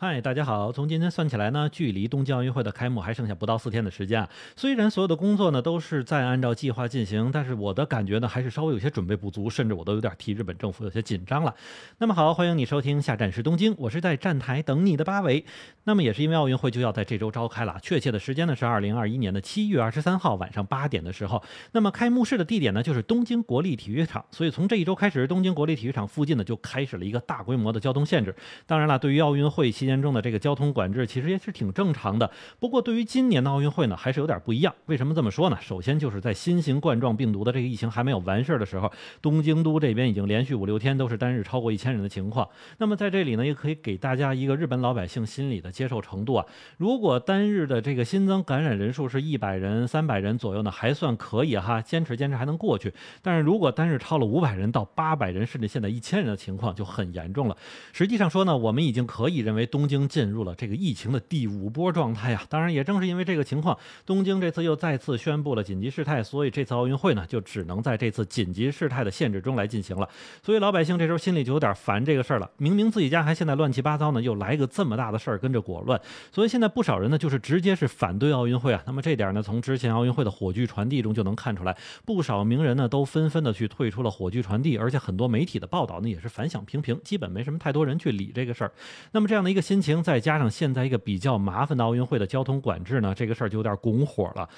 嗨，大家好！从今天算起来呢，距离东京奥运会的开幕还剩下不到四天的时间啊。虽然所有的工作呢都是在按照计划进行，但是我的感觉呢还是稍微有些准备不足，甚至我都有点替日本政府有些紧张了。那么好，欢迎你收听下站是东京，我是在站台等你的八尾。那么也是因为奥运会就要在这周召开了，确切的时间呢是二零二一年的七月二十三号晚上八点的时候。那么开幕式的地点呢就是东京国立体育场，所以从这一周开始，东京国立体育场附近呢就开始了一个大规模的交通限制。当然了，对于奥运会期间中的这个交通管制，其实也是挺正常的。不过对于今年的奥运会呢，还是有点不一样。为什么这么说呢？首先就是在新型冠状病毒的这个疫情还没有完事儿的时候，东京都这边已经连续五六天都是单日超过一千人的情况。那么在这里呢，也可以给大家一个日本老百姓心理的接受程度啊。如果单日的这个新增感染人数是一百人、三百人左右呢，还算可以哈，坚持坚持还能过去。但是如果单日超了五百人到八百人，甚至现在一千人的情况就很严重了。实际上说呢，我们已经可以认为东东京进入了这个疫情的第五波状态呀。当然，也正是因为这个情况，东京这次又再次宣布了紧急事态，所以这次奥运会呢，就只能在这次紧急事态的限制中来进行了。所以老百姓这时候心里就有点烦这个事儿了。明明自己家还现在乱七八糟呢，又来个这么大的事儿跟着裹乱，所以现在不少人呢，就是直接是反对奥运会啊。那么这点呢，从之前奥运会的火炬传递中就能看出来，不少名人呢都纷纷的去退出了火炬传递，而且很多媒体的报道呢也是反响平平，基本没什么太多人去理这个事儿。那么这样的一个心情，再加上现在一个比较麻烦的奥运会的交通管制呢，这个事儿就有点拱火了。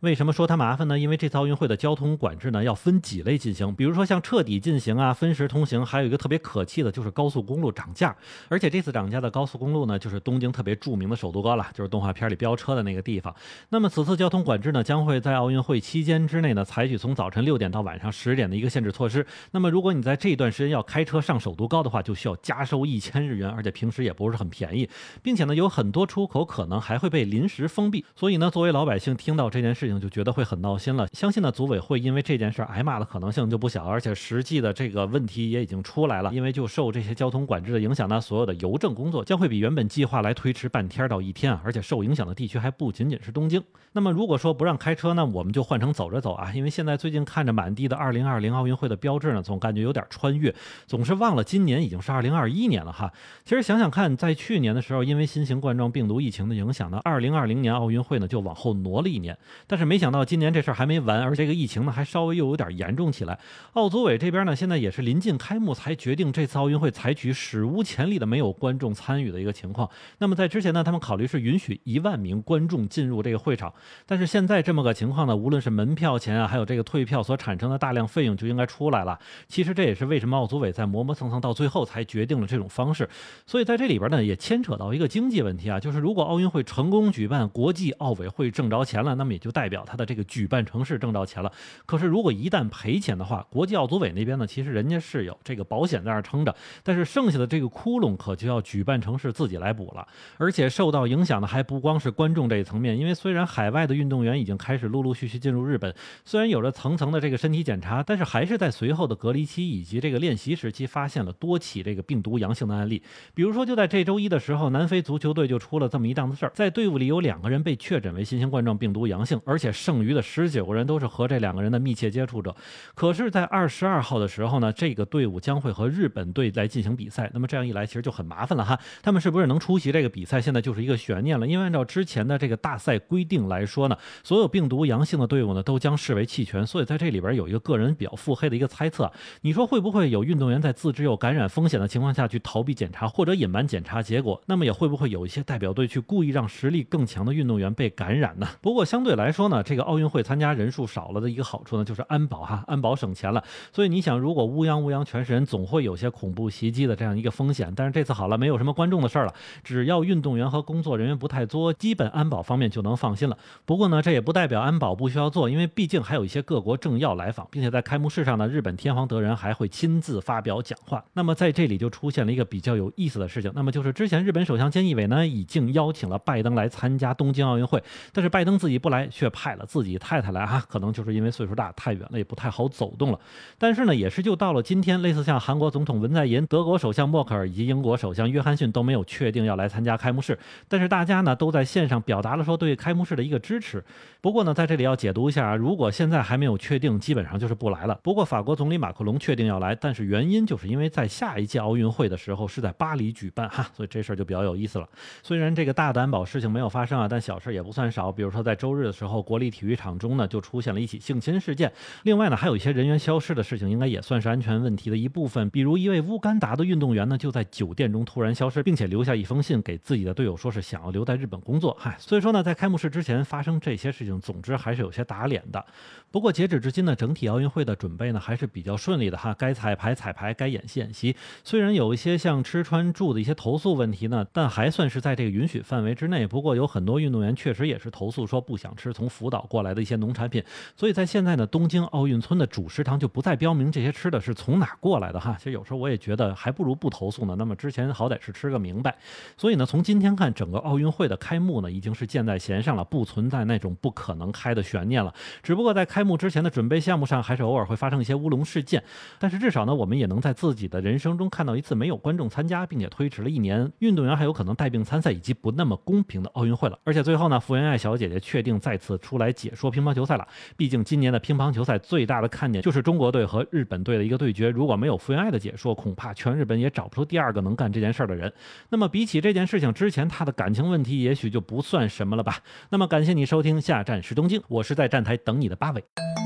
为什么说它麻烦呢？因为这次奥运会的交通管制呢，要分几类进行。比如说像彻底进行啊，分时通行，还有一个特别可气的就是高速公路涨价。而且这次涨价的高速公路呢，就是东京特别著名的首都高了，就是动画片里飙车的那个地方。那么此次交通管制呢，将会在奥运会期间之内呢，采取从早晨六点到晚上十点的一个限制措施。那么如果你在这段时间要开车上首都高的话，就需要加收一千日元，而且平时也不是很便宜，并且呢，有很多出口可能还会被临时封闭。所以呢，作为老百姓听到这件事就觉得会很闹。心了，相信呢组委会因为这件事挨骂的可能性就不小，而且实际的这个问题也已经出来了。因为就受这些交通管制的影响呢，所有的邮政工作将会比原本计划来推迟半天到一天啊，而且受影响的地区还不仅仅是东京。那么如果说不让开车呢，我们就换成走着走啊，因为现在最近看着满地的二零二零奥运会的标志呢，总感觉有点穿越，总是忘了今年已经是二零二一年了哈。其实想想看，在去年的时候，因为新型冠状病毒疫情的影响呢，二零二零年奥运会呢就往后挪了一年，但是没想到今年这事儿还没完，而且。这个疫情呢，还稍微又有点严重起来。奥组委这边呢，现在也是临近开幕才决定这次奥运会采取史无前例的没有观众参与的一个情况。那么在之前呢，他们考虑是允许一万名观众进入这个会场，但是现在这么个情况呢，无论是门票钱啊，还有这个退票所产生的大量费用就应该出来了。其实这也是为什么奥组委在磨磨蹭蹭到最后才决定了这种方式。所以在这里边呢，也牵扯到一个经济问题啊，就是如果奥运会成功举办，国际奥委会挣着钱了，那么也就代表他的这个举办城市挣到。钱了，可是如果一旦赔钱的话，国际奥组委那边呢，其实人家是有这个保险在那撑着，但是剩下的这个窟窿可就要举办城市自己来补了。而且受到影响的还不光是观众这一层面，因为虽然海外的运动员已经开始陆陆续续进入日本，虽然有着层层的这个身体检查，但是还是在随后的隔离期以及这个练习时期发现了多起这个病毒阳性的案例。比如说就在这周一的时候，南非足球队就出了这么一档子事儿，在队伍里有两个人被确诊为新型冠状病毒阳性，而且剩余的十九个人都是和这两个人的密切接触者，可是，在二十二号的时候呢，这个队伍将会和日本队来进行比赛。那么这样一来，其实就很麻烦了哈。他们是不是能出席这个比赛，现在就是一个悬念了。因为按照之前的这个大赛规定来说呢，所有病毒阳性的队伍呢，都将视为弃权。所以在这里边有一个个人比较腹黑的一个猜测，你说会不会有运动员在自知有感染风险的情况下去逃避检查或者隐瞒检查结果？那么也会不会有一些代表队去故意让实力更强的运动员被感染呢？不过相对来说呢，这个奥运会参加人数少。了的一个好处呢，就是安保哈，安保省钱了。所以你想，如果乌泱乌泱全是人，总会有些恐怖袭击的这样一个风险。但是这次好了，没有什么观众的事儿了，只要运动员和工作人员不太作，基本安保方面就能放心了。不过呢，这也不代表安保不需要做，因为毕竟还有一些各国政要来访，并且在开幕式上呢，日本天皇德仁还会亲自发表讲话。那么在这里就出现了一个比较有意思的事情，那么就是之前日本首相菅义伟呢，已经邀请了拜登来参加东京奥运会，但是拜登自己不来，却派了自己太太来哈，可能就是因为岁数大太远了，也不太好走动了。但是呢，也是就到了今天，类似像韩国总统文在寅、德国首相默克尔以及英国首相约翰逊都没有确定要来参加开幕式，但是大家呢都在线上表达了说对开幕式的一个支持。不过呢，在这里要解读一下啊，如果现在还没有确定，基本上就是不来了。不过法国总理马克龙确定要来，但是原因就是因为在下一届奥运会的时候是在巴黎举办哈，所以这事儿就比较有意思了。虽然这个大的安保事情没有发生啊，但小事也不算少。比如说在周日的时候，国立体育场中呢就出现了一起性侵事件。另外呢，还有一些人员消失的事情，应该也算是安全问题的一部分。比如一位乌干达的运动员呢就在酒店中突然消失，并且留下一封信给自己的队友，说是想要留在日本工作。嗨，所以说呢，在开幕式之前发生这些事情，总之还是有些打脸的。不过截止至今呢，整体奥运会的准备呢还是比较顺利的哈。该彩排彩排，该演戏演戏。虽然有一些像吃穿住的一些投诉问题呢，但还算是在这个允许范围之内。不过有很多运动员确实也是投诉说不想吃从福岛过来的一些农产品。所以在现在呢，东京奥运村的主食堂就不再标明这些吃的是从哪过来的哈。其实有时候我也觉得还不如不投诉呢。那么之前好歹是吃个明白。所以呢，从今天看，整个奥运会的开幕呢已经是箭在弦上了，不存在那种不可能开的悬念了。只不过在开幕之前的准备项目上，还是偶尔会发生一些乌龙事件。但是至少呢，我们也能在自己的人生中看到一次没有观众参加，并且推迟了一年，运动员还有可能带病参赛，以及不那么公平的奥运会了。而且最后呢，福原爱小姐姐确定再次出来解说乒乓球赛了。毕竟今年的乒乓球赛最大的看点就是中国队和日本队的一个对决。如果没有福原爱的解说，恐怕全日本也找不出第二个能干这件事儿的人。那么比起这件事情之前他的感情问题，也许就不算什么了吧。那么感谢你收听下站是东京，我是在站台等你的八尾。